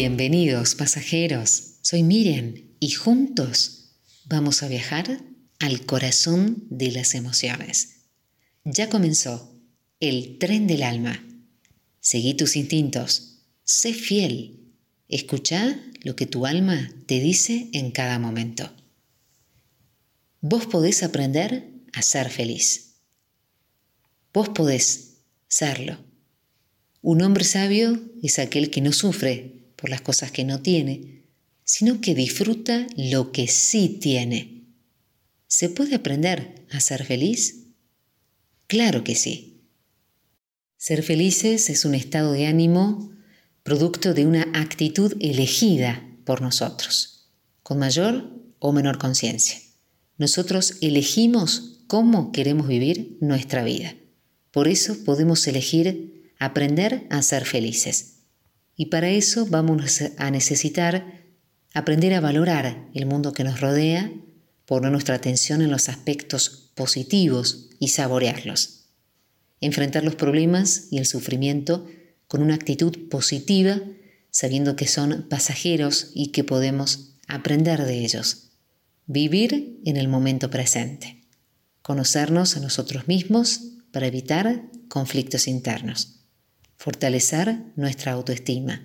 Bienvenidos pasajeros, soy Miriam y juntos vamos a viajar al corazón de las emociones. Ya comenzó el tren del alma. Seguí tus instintos, sé fiel, escucha lo que tu alma te dice en cada momento. Vos podés aprender a ser feliz. Vos podés serlo. Un hombre sabio es aquel que no sufre por las cosas que no tiene, sino que disfruta lo que sí tiene. ¿Se puede aprender a ser feliz? Claro que sí. Ser felices es un estado de ánimo producto de una actitud elegida por nosotros, con mayor o menor conciencia. Nosotros elegimos cómo queremos vivir nuestra vida. Por eso podemos elegir aprender a ser felices. Y para eso vamos a necesitar aprender a valorar el mundo que nos rodea, poner nuestra atención en los aspectos positivos y saborearlos. Enfrentar los problemas y el sufrimiento con una actitud positiva, sabiendo que son pasajeros y que podemos aprender de ellos. Vivir en el momento presente. Conocernos a nosotros mismos para evitar conflictos internos fortalecer nuestra autoestima,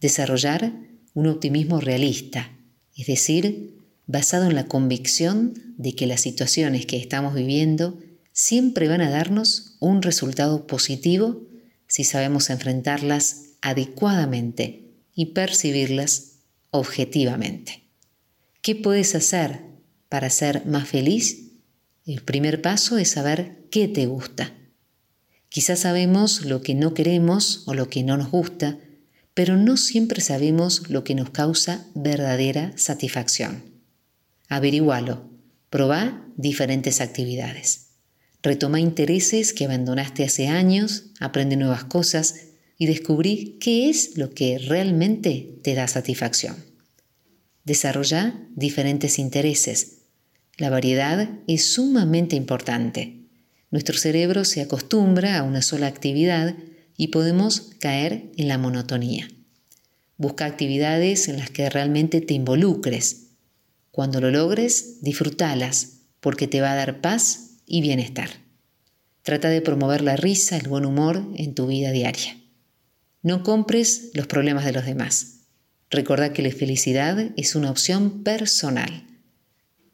desarrollar un optimismo realista, es decir, basado en la convicción de que las situaciones que estamos viviendo siempre van a darnos un resultado positivo si sabemos enfrentarlas adecuadamente y percibirlas objetivamente. ¿Qué puedes hacer para ser más feliz? El primer paso es saber qué te gusta Quizás sabemos lo que no queremos o lo que no nos gusta, pero no siempre sabemos lo que nos causa verdadera satisfacción. Averigualo, probá diferentes actividades. Retoma intereses que abandonaste hace años, aprende nuevas cosas y descubrí qué es lo que realmente te da satisfacción. Desarrolla diferentes intereses. La variedad es sumamente importante. Nuestro cerebro se acostumbra a una sola actividad y podemos caer en la monotonía. Busca actividades en las que realmente te involucres. Cuando lo logres, disfrútalas porque te va a dar paz y bienestar. Trata de promover la risa, el buen humor en tu vida diaria. No compres los problemas de los demás. Recuerda que la felicidad es una opción personal.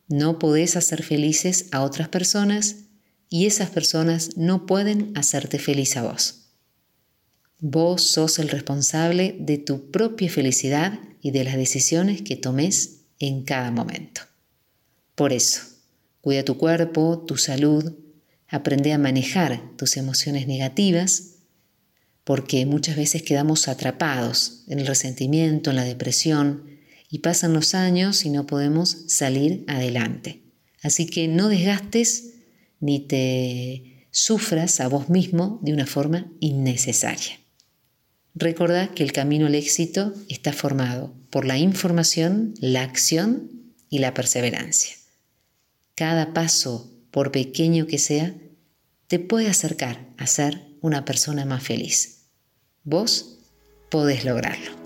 No podés hacer felices a otras personas y esas personas no pueden hacerte feliz a vos. Vos sos el responsable de tu propia felicidad y de las decisiones que tomes en cada momento. Por eso, cuida tu cuerpo, tu salud, aprende a manejar tus emociones negativas, porque muchas veces quedamos atrapados en el resentimiento, en la depresión, y pasan los años y no podemos salir adelante. Así que no desgastes ni te sufras a vos mismo de una forma innecesaria. Recordá que el camino al éxito está formado por la información, la acción y la perseverancia. Cada paso, por pequeño que sea, te puede acercar a ser una persona más feliz. Vos podés lograrlo.